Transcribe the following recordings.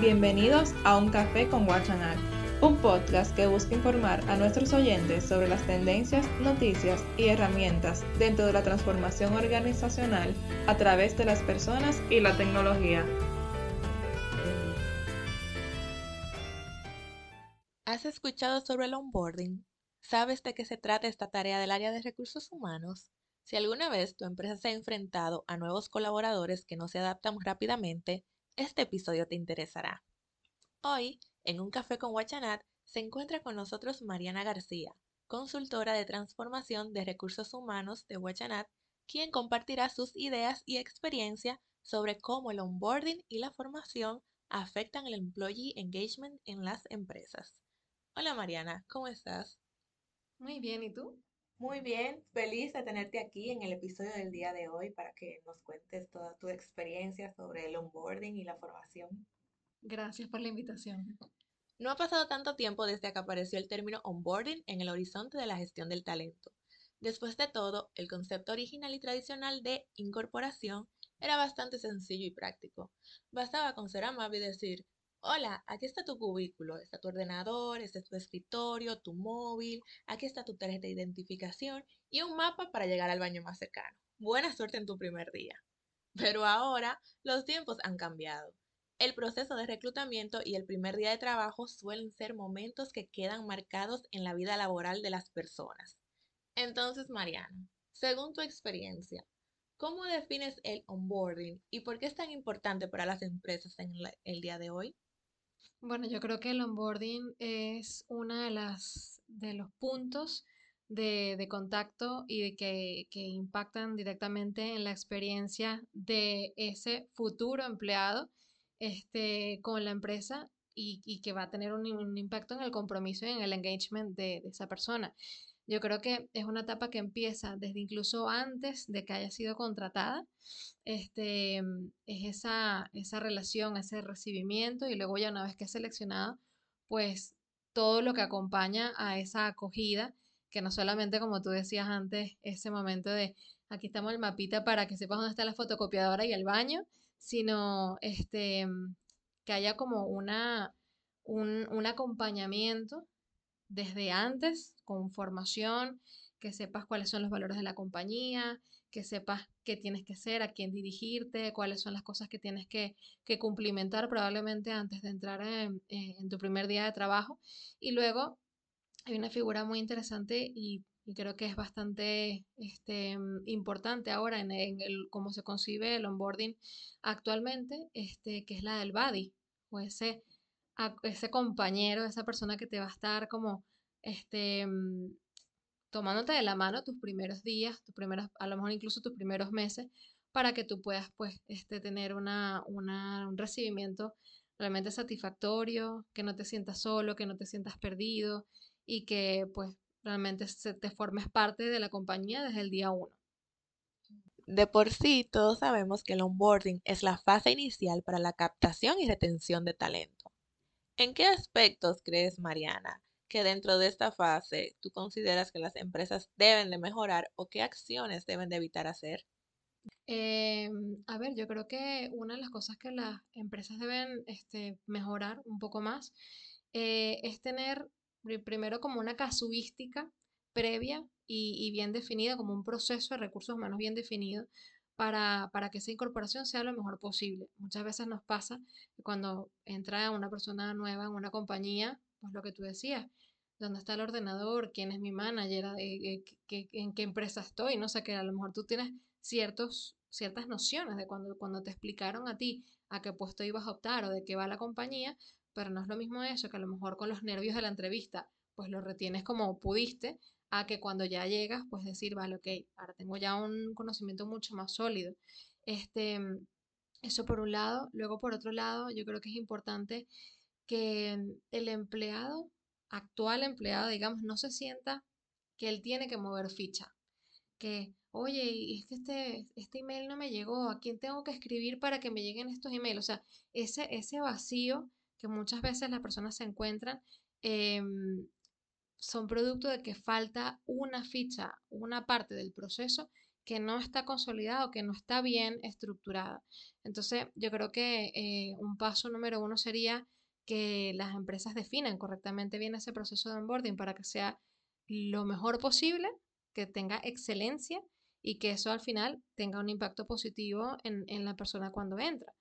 Bienvenidos a Un Café con Guachanal, un podcast que busca informar a nuestros oyentes sobre las tendencias, noticias y herramientas dentro de la transformación organizacional a través de las personas y la tecnología. ¿Has escuchado sobre el onboarding? ¿Sabes de qué se trata esta tarea del área de recursos humanos? Si alguna vez tu empresa se ha enfrentado a nuevos colaboradores que no se adaptan rápidamente, este episodio te interesará. Hoy, en un café con Guachanat, se encuentra con nosotros Mariana García, consultora de transformación de recursos humanos de Guachanat, quien compartirá sus ideas y experiencia sobre cómo el onboarding y la formación afectan el employee engagement en las empresas. Hola Mariana, ¿cómo estás? Muy bien, ¿y tú? Muy bien, feliz de tenerte aquí en el episodio del día de hoy para que nos cuentes toda tu experiencia sobre el onboarding y la formación. Gracias por la invitación. No ha pasado tanto tiempo desde que apareció el término onboarding en el horizonte de la gestión del talento. Después de todo, el concepto original y tradicional de incorporación era bastante sencillo y práctico. Bastaba con ser amable y decir, Hola, aquí está tu cubículo, está tu ordenador, este es tu escritorio, tu móvil, aquí está tu tarjeta de identificación y un mapa para llegar al baño más cercano. Buena suerte en tu primer día. Pero ahora los tiempos han cambiado. El proceso de reclutamiento y el primer día de trabajo suelen ser momentos que quedan marcados en la vida laboral de las personas. Entonces, Mariana, según tu experiencia, ¿cómo defines el onboarding y por qué es tan importante para las empresas en el día de hoy? Bueno, yo creo que el onboarding es una de las de los puntos de, de contacto y de que, que, impactan directamente en la experiencia de ese futuro empleado este, con la empresa y, y que va a tener un, un, impacto en el compromiso y en el engagement de, de esa persona. Yo creo que es una etapa que empieza desde incluso antes de que haya sido contratada. Este, es esa, esa relación, ese recibimiento y luego ya una vez que es seleccionada, pues todo lo que acompaña a esa acogida, que no solamente como tú decías antes, ese momento de aquí estamos el mapita para que sepas dónde está la fotocopiadora y el baño, sino este, que haya como una, un, un acompañamiento desde antes con formación, que sepas cuáles son los valores de la compañía, que sepas qué tienes que hacer, a quién dirigirte, cuáles son las cosas que tienes que, cumplimentar probablemente antes de entrar en, en, tu primer día de trabajo. Y luego hay una figura muy interesante y, creo que es bastante este, importante ahora en, el, cómo se concibe el onboarding actualmente, este, que es la del buddy o a ese compañero, esa persona que te va a estar como, este, mm, tomándote de la mano tus primeros días, tus primeros, a lo mejor incluso tus primeros meses, para que tú puedas, pues, este, tener una, una, un recibimiento realmente satisfactorio, que no te sientas solo, que no te sientas perdido y que, pues, realmente se, te formes parte de la compañía desde el día uno. De por sí, todos sabemos que el onboarding es la fase inicial para la captación y retención de talento. ¿En qué aspectos crees, Mariana, que dentro de esta fase tú consideras que las empresas deben de mejorar o qué acciones deben de evitar hacer? Eh, a ver, yo creo que una de las cosas que las empresas deben este, mejorar un poco más eh, es tener primero como una casuística previa y, y, bien definida, como un proceso de recursos humanos bien definido para, para, que esa incorporación sea lo mejor posible. Muchas veces nos pasa que cuando entra una persona nueva en una compañía, pues lo que tú decías, ¿dónde está el ordenador? ¿Quién es mi manager? ¿En qué, en qué empresa estoy? No sé, que a lo mejor tú tienes ciertos, ciertas nociones de cuando, cuando te explicaron a ti a qué puesto ibas a optar o de qué va la compañía, pero no es lo mismo eso que a lo mejor con los nervios de la entrevista, pues lo retienes como pudiste, a que cuando ya llegas, pues decir, vale, ok, ahora tengo ya un conocimiento mucho más sólido. Este, eso por un lado. Luego, por otro lado, yo creo que es importante que el empleado, actual empleado, digamos, no se sienta que él tiene que mover ficha. Que, oye, es que este, este email no me llegó, ¿a quién tengo que escribir para que me lleguen estos emails? O sea, ese, ese vacío que muchas veces las personas se encuentran, eh, son producto de que falta una ficha, una parte del proceso que no está consolidado, que no está bien estructurada. Entonces, yo creo que eh, un paso número uno sería que las empresas definan correctamente bien ese proceso de onboarding para que sea lo mejor posible, que tenga excelencia y que eso al final tenga un impacto positivo en, en la persona cuando entra.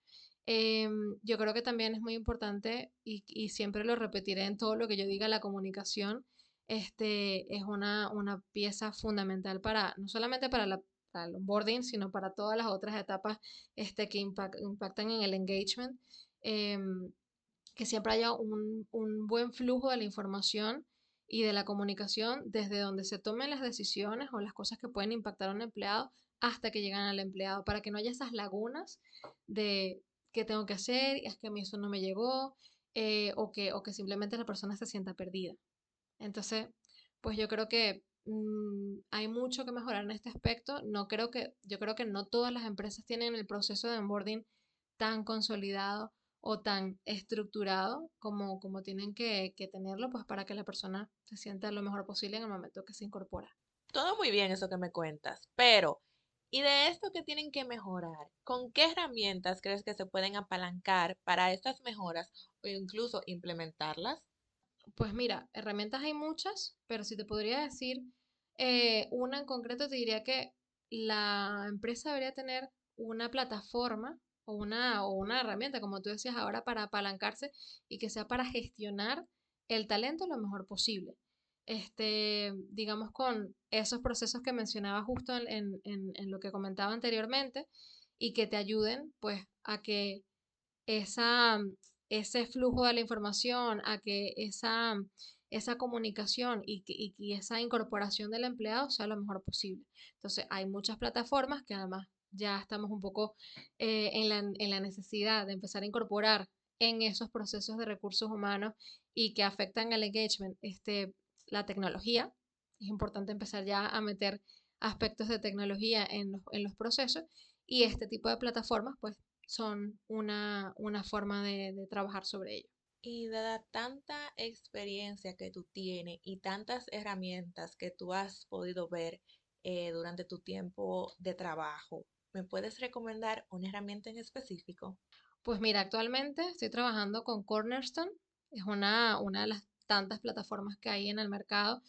Em, yo creo que también es muy importante y, y, siempre lo repetiré en todo lo que yo diga, la comunicación este, es una, una pieza fundamental para, no solamente para, la, el onboarding, sino para todas las otras etapas este, que impactan en el engagement. Em, que siempre haya un, un buen flujo de la información y de la comunicación desde donde se tomen las decisiones o las cosas que pueden impactar a un empleado hasta que llegan al empleado, para que no haya esas lagunas de qué tengo que hacer, es que a mí eso no me llegó, eh, o, que, o que simplemente la persona se sienta perdida. Entonces, pues yo creo que mm, hay mucho que mejorar en este aspecto. No creo que, yo creo que no todas las empresas tienen el proceso de onboarding tan consolidado o tan estructurado como, como tienen que, tenerlo, pues para que la persona se sienta lo mejor posible en el momento que se incorpora. Todo muy bien eso que me cuentas, pero ¿y de esto que tienen que mejorar? ¿Con qué herramientas crees que se pueden apalancar para estas mejoras o incluso implementarlas? Pues mira, herramientas hay muchas, pero si te podría decir eh, una en concreto, te diría que la empresa debería tener una plataforma o una, o una herramienta, como tú decías ahora, para apalancarse y que sea para gestionar el talento lo mejor posible. Este, digamos, con esos procesos que mencionaba justo en, lo que comentaba anteriormente y que te ayuden, pues, a que esa, ese flujo de la información, a que esa, esa comunicación y, y, esa incorporación del empleado sea lo mejor posible. Entonces, hay muchas plataformas que además ya estamos un poco eh, en, la, en, la, necesidad de empezar a incorporar en esos procesos de recursos humanos y que afectan al engagement este, la tecnología. Es importante empezar ya a meter aspectos de tecnología en los, en los procesos y este tipo de plataformas pues son una, una forma de, de trabajar sobre ello. Y dada tanta experiencia que tú tienes y tantas herramientas que tú has podido ver eh, durante tu tiempo de trabajo, ¿Me puedes recomendar una herramienta en específico? Pues mira, actualmente estoy trabajando con Cornerstone. Es una, una de las tantas plataformas que hay en el mercado.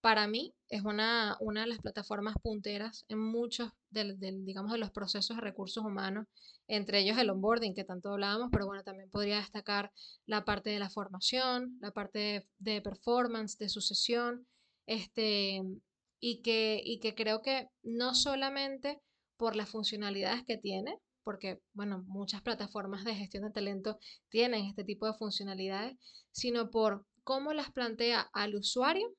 Para mí es una, una de las plataformas punteras en muchos de, digamos, de los procesos de recursos humanos, entre ellos el onboarding que tanto hablábamos, pero bueno, también podría destacar la parte de la formación, la parte de, performance, de sucesión, este, y, que, y que creo que no solamente por las funcionalidades que tiene, porque, bueno, muchas plataformas de gestión de talento tienen este tipo de funcionalidades, sino por cómo las plantea al usuario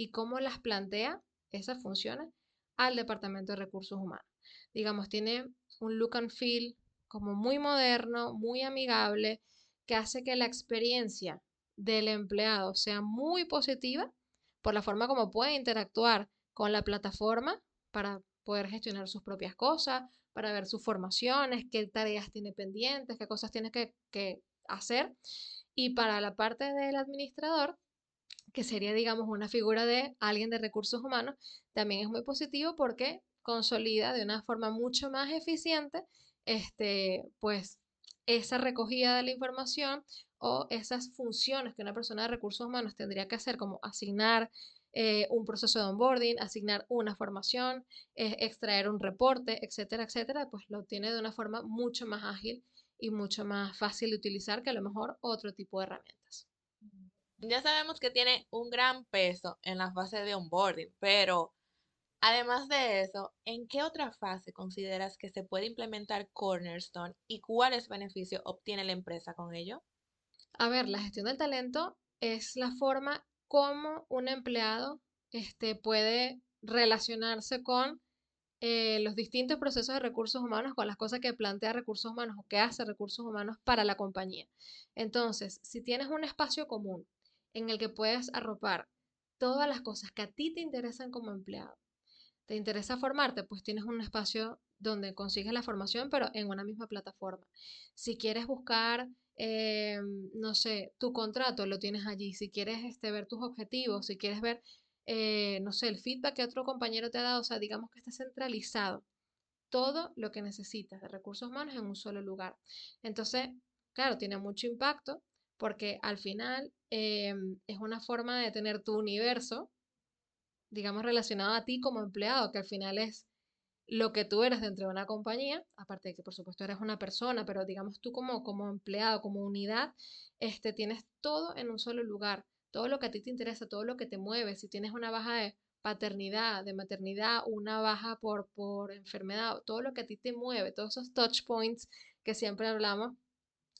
y cómo las plantea esas funciones al Departamento de Recursos Humanos. Digamos, tiene un look and feel como muy moderno, muy amigable, que hace que la experiencia del empleado sea muy positiva por la forma como puede interactuar con la plataforma para poder gestionar sus propias cosas, para ver sus formaciones, qué tareas tiene pendientes, qué cosas tiene que, que hacer. Y para la parte del administrador, que sería, digamos, una figura de alguien de recursos humanos, también es muy positivo porque consolida de una forma mucho más eficiente, este, pues, esa recogida de la información o esas funciones que una persona de recursos humanos tendría que hacer, como asignar eh, un proceso de onboarding, asignar una formación, eh, extraer un reporte, etcétera, etcétera, pues lo tiene de una forma mucho más ágil y mucho más fácil de utilizar que a lo mejor otro tipo de herramientas. Ya sabemos que tiene un gran peso en la fase de onboarding, pero además de eso, ¿en qué otra fase consideras que se puede implementar Cornerstone y cuáles beneficios obtiene la empresa con ello? A ver, la gestión del talento es la forma cómo un empleado este, puede relacionarse con eh, los distintos procesos de recursos humanos, con las cosas que plantea recursos humanos o que hace recursos humanos para la compañía. Entonces, si tienes un espacio común en el que puedes arropar todas las cosas que a ti te interesan como empleado, te interesa formarte, pues tienes un espacio donde consigues la formación, pero en una misma plataforma. Si quieres buscar eh, no sé, tu contrato lo tienes allí. Si quieres este, ver tus objetivos, si quieres ver eh, no sé, el feedback que otro compañero te ha dado, o sea, digamos que está centralizado todo lo que necesitas de recursos humanos en un solo lugar. Entonces, claro, tiene mucho impacto porque al final em, es una forma de tener tu universo, digamos, relacionado a ti como empleado, que al final es lo que tú eres dentro de una compañía, aparte de que por supuesto eres una persona, pero digamos tú como, como empleado, como unidad, este, tienes todo en un solo lugar, todo lo que a ti te interesa, todo lo que te mueve, si tienes una baja de paternidad, de maternidad, una baja por, por enfermedad, todo lo que a ti te mueve, todos esos touch points que siempre hablamos,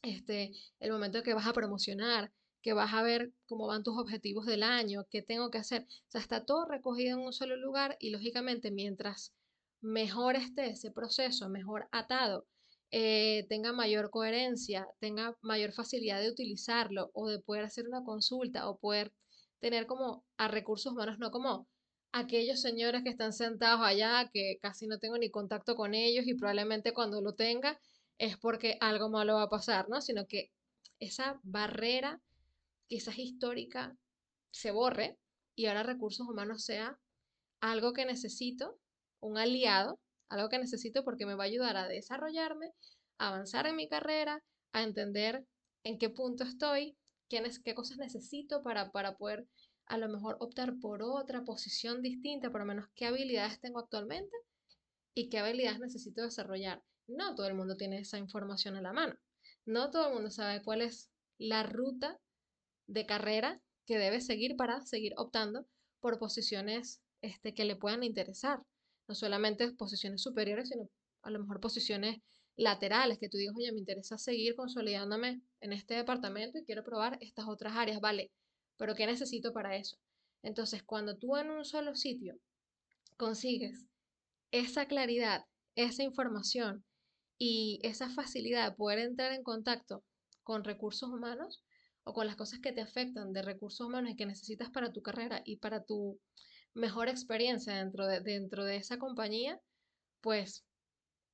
este, el momento que vas a promocionar, que vas a ver cómo van tus objetivos del año, qué tengo que hacer. O sea, está todo recogido en un solo lugar y lógicamente mientras mejor esté ese proceso, mejor atado, eh, tenga mayor coherencia, tenga mayor facilidad de utilizarlo o de poder hacer una consulta o poder tener como a recursos humanos, no como aquellos señores que están sentados allá, que casi no tengo ni contacto con ellos y probablemente cuando lo tenga es porque algo malo va a pasar, ¿no? Sino que esa barrera quizás histórica se borre y ahora recursos humanos sea algo que necesito, un aliado, algo que necesito porque me va a ayudar a desarrollarme, a avanzar en mi carrera, a entender en qué punto estoy, qué, qué cosas necesito para, para poder a lo mejor optar por otra posición distinta, por lo menos qué habilidades tengo actualmente y qué habilidades necesito desarrollar no todo el mundo tiene esa información a la mano. No todo el mundo sabe cuál es la ruta de carrera que debe seguir para seguir optando por posiciones este, que le puedan interesar. No solamente posiciones superiores, sino a lo mejor posiciones laterales, que tú digas, oye, me interesa seguir consolidándome en este departamento y quiero probar estas otras áreas, vale, pero ¿qué necesito para eso? Entonces, cuando tú en un solo sitio consigues esa claridad, esa información y esa facilidad de poder entrar en contacto con recursos humanos o con las cosas que te afectan de recursos humanos y que necesitas para tu carrera y para tu mejor experiencia dentro de, dentro de esa compañía, pues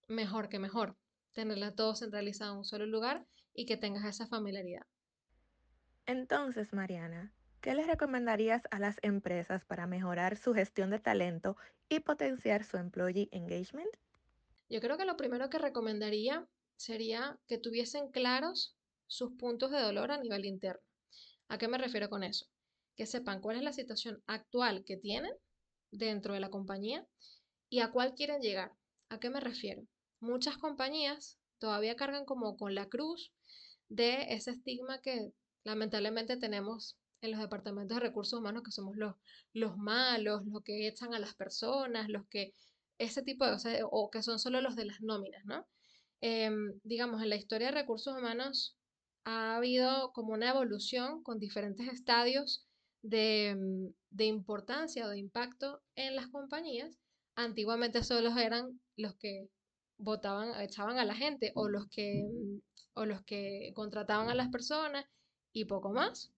mejor que mejor. Tenerla todo centralizado en un solo lugar y que tengas esa familiaridad. Entonces, Mariana, ¿qué les recomendarías a las empresas para mejorar su gestión de talento y potenciar su employee engagement? Yo creo que lo primero que recomendaría sería que tuviesen claros sus puntos de dolor a nivel interno. ¿A qué me refiero con eso? Que sepan cuál es la situación actual que tienen dentro de la compañía y a cuál quieren llegar. ¿A qué me refiero? Muchas compañías todavía cargan como con la cruz de ese estigma que lamentablemente tenemos en los departamentos de recursos humanos, que somos los, los malos, los que echan a las personas, los que ese tipo de cosas, o que son solo los de las nóminas, ¿no? Em, digamos, en la historia de recursos humanos ha habido como una evolución con diferentes estadios de, mm, de importancia o de impacto en las compañías. Antiguamente solo eran los que votaban, echaban a la gente o los que, mm, o los que contrataban a las personas y poco más.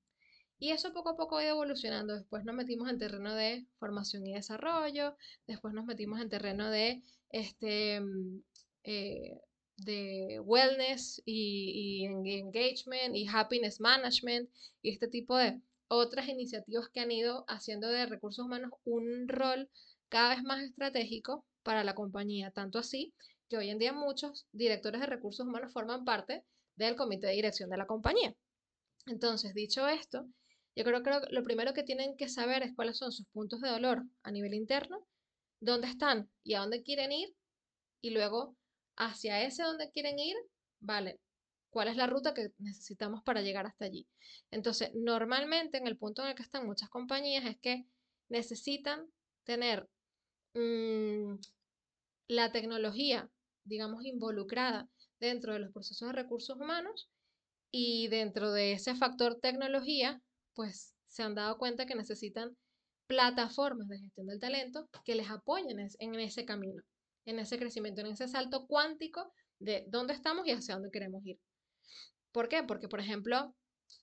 Y eso poco a poco ha ido evolucionando. Después nos metimos en terreno de formación y desarrollo, después nos metimos en terreno de, este, mm, eh, de wellness y, engagement y happiness management y este tipo de otras iniciativas que han ido haciendo de recursos humanos un rol cada vez más estratégico para la compañía. Tanto así que hoy en día muchos directores de recursos humanos forman parte del comité de dirección de la compañía. Entonces, dicho esto, yo creo que lo primero que tienen que saber es cuáles son sus puntos de dolor a nivel interno, dónde están y a dónde quieren ir, y luego hacia ese donde quieren ir, vale, cuál es la ruta que necesitamos para llegar hasta allí. Entonces, normalmente en el punto en el que están muchas compañías es que necesitan tener mm, la tecnología, digamos, involucrada dentro de los procesos de recursos humanos y dentro de ese factor tecnología pues se han dado cuenta que necesitan plataformas de gestión del talento que les apoyen en ese camino, en ese crecimiento, en ese salto cuántico de dónde estamos y hacia dónde queremos ir. ¿Por qué? Porque, por ejemplo,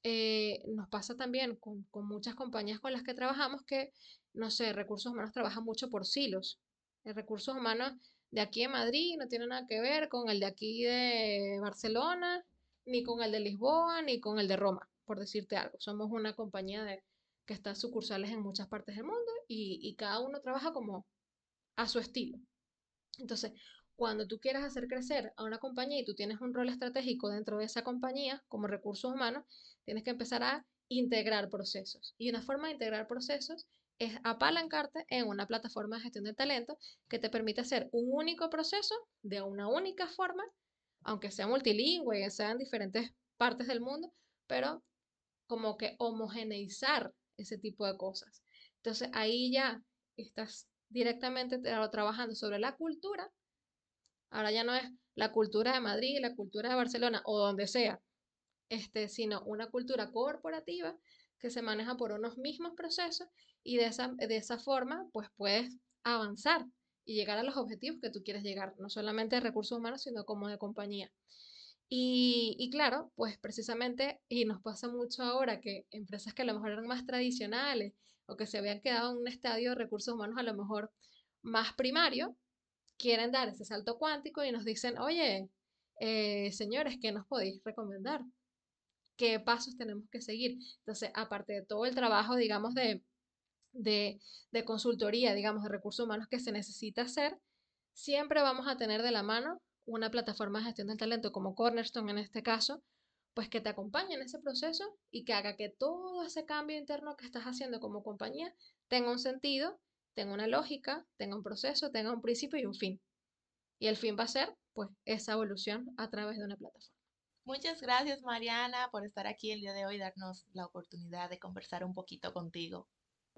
eh, nos pasa también con, con, muchas compañías con las que trabajamos que, no sé, recursos humanos trabajan mucho por silos. El recursos humanos de aquí de Madrid no tiene nada que ver con el de aquí de Barcelona, ni con el de Lisboa, ni con el de Roma por decirte algo. Somos una compañía de, que está sucursales en muchas partes del mundo y, y cada uno trabaja como a su estilo. Entonces, cuando tú quieras hacer crecer a una compañía y tú tienes un rol estratégico dentro de esa compañía como recursos humanos, tienes que empezar a integrar procesos. Y una forma de integrar procesos es apalancarte en una plataforma de gestión de talento que te permite hacer un único proceso de una única forma, aunque sea multilingüe, sea en diferentes partes del mundo, pero como que homogeneizar ese tipo de cosas. Entonces ahí ya estás directamente trabajando sobre la cultura. Ahora ya no es la cultura de Madrid, la cultura de Barcelona o donde sea, este, sino una cultura corporativa que se maneja por unos mismos procesos y de esa, de esa forma pues puedes avanzar y llegar a los objetivos que tú quieres llegar, no solamente de recursos humanos, sino como de compañía. Y, claro, pues precisamente, y nos pasa mucho ahora que empresas que a lo mejor eran más tradicionales o que se habían quedado en un estadio de recursos humanos a lo mejor más primario, quieren dar ese salto cuántico y nos dicen, oye, eh, señores, ¿qué nos podéis recomendar? qué pasos tenemos que seguir. Entonces, aparte de todo el trabajo, digamos, de, de, de consultoría, digamos, de recursos humanos que se necesita hacer, siempre vamos a tener de la mano una plataforma de gestión del talento como Cornerstone en este caso, pues que te acompañe en ese proceso y que haga que todo ese cambio interno que estás haciendo como compañía tenga un sentido, tenga una lógica, tenga un proceso, tenga un principio y un fin. Y el fin va a ser, pues, esa evolución a través de una plataforma. Muchas gracias, Mariana, por estar aquí el día de hoy y darnos la oportunidad de conversar un poquito contigo.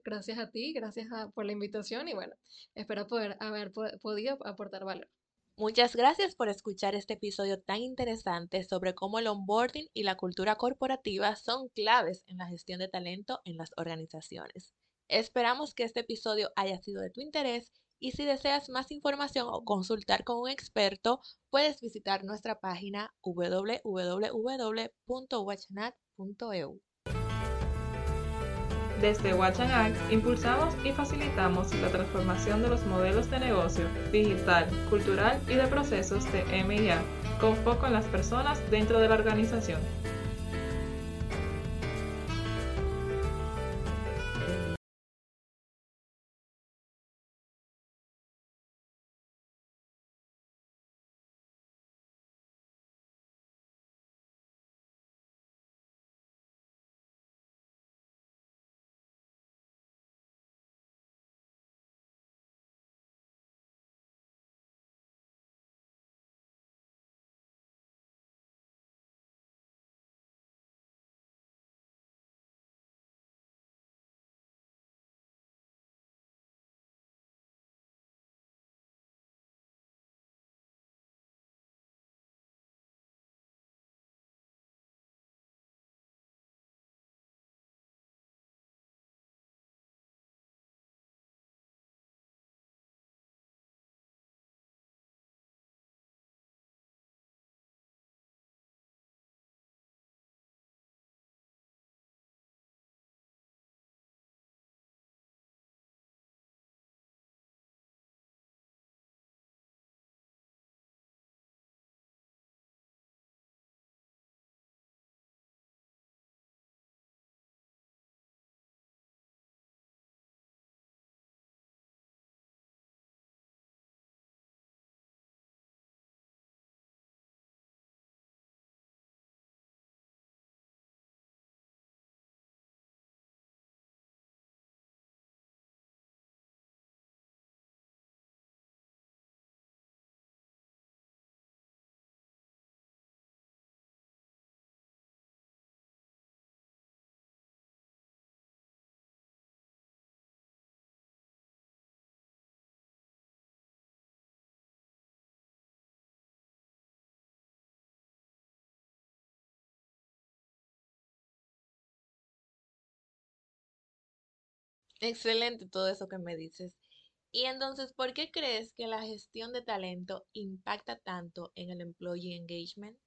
Gracias a ti, gracias por la invitación y bueno, espero poder haber podido aportar valor. Muchas gracias por escuchar este episodio tan interesante sobre cómo el onboarding y la cultura corporativa son claves en la gestión de talento en las organizaciones. Esperamos que este episodio haya sido de tu interés y si deseas más información o consultar con un experto, puedes visitar nuestra página www.wachanat.eu. Desde Wachanac impulsamos y facilitamos la transformación de los modelos de negocio digital, cultural y de procesos de MIA, con foco en las personas dentro de la organización. Excelente todo eso que me dices. Y entonces, ¿por qué crees que la gestión de talento impacta tanto en el employee engagement?